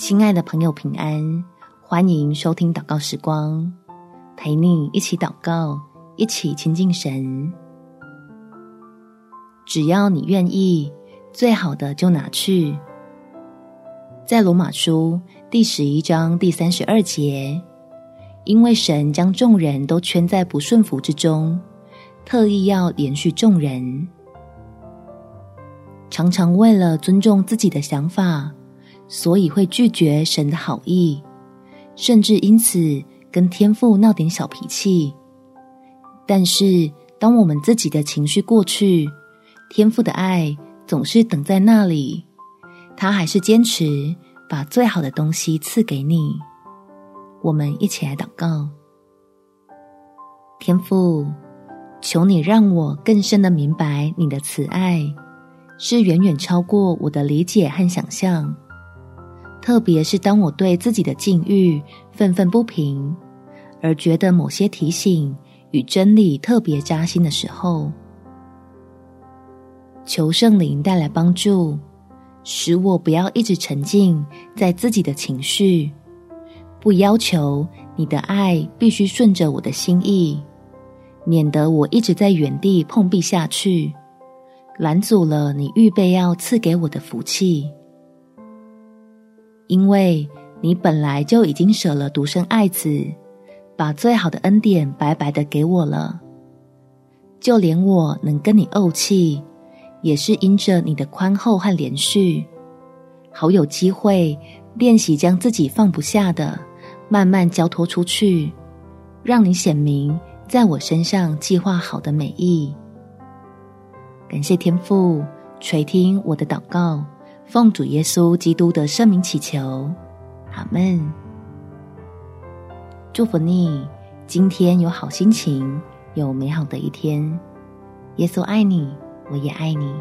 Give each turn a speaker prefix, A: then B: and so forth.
A: 亲爱的朋友，平安！欢迎收听祷告时光，陪你一起祷告，一起亲近神。只要你愿意，最好的就拿去。在罗马书第十一章第三十二节，因为神将众人都圈在不顺服之中，特意要连续众人。常常为了尊重自己的想法。所以会拒绝神的好意，甚至因此跟天父闹点小脾气。但是，当我们自己的情绪过去，天父的爱总是等在那里，他还是坚持把最好的东西赐给你。我们一起来祷告：天父，求你让我更深的明白你的慈爱，是远远超过我的理解和想象。特别是当我对自己的境遇愤愤不平，而觉得某些提醒与真理特别扎心的时候，求圣灵带来帮助，使我不要一直沉浸在自己的情绪，不要求你的爱必须顺着我的心意，免得我一直在原地碰壁下去，拦阻了你预备要赐给我的福气。因为你本来就已经舍了独生爱子，把最好的恩典白白的给我了，就连我能跟你怄气，也是因着你的宽厚和连续，好有机会练习将自己放不下的慢慢交托出去，让你显明在我身上计划好的美意。感谢天父垂听我的祷告。奉主耶稣基督的圣名祈求，阿门。祝福你，今天有好心情，有美好的一天。耶稣爱你，我也爱你。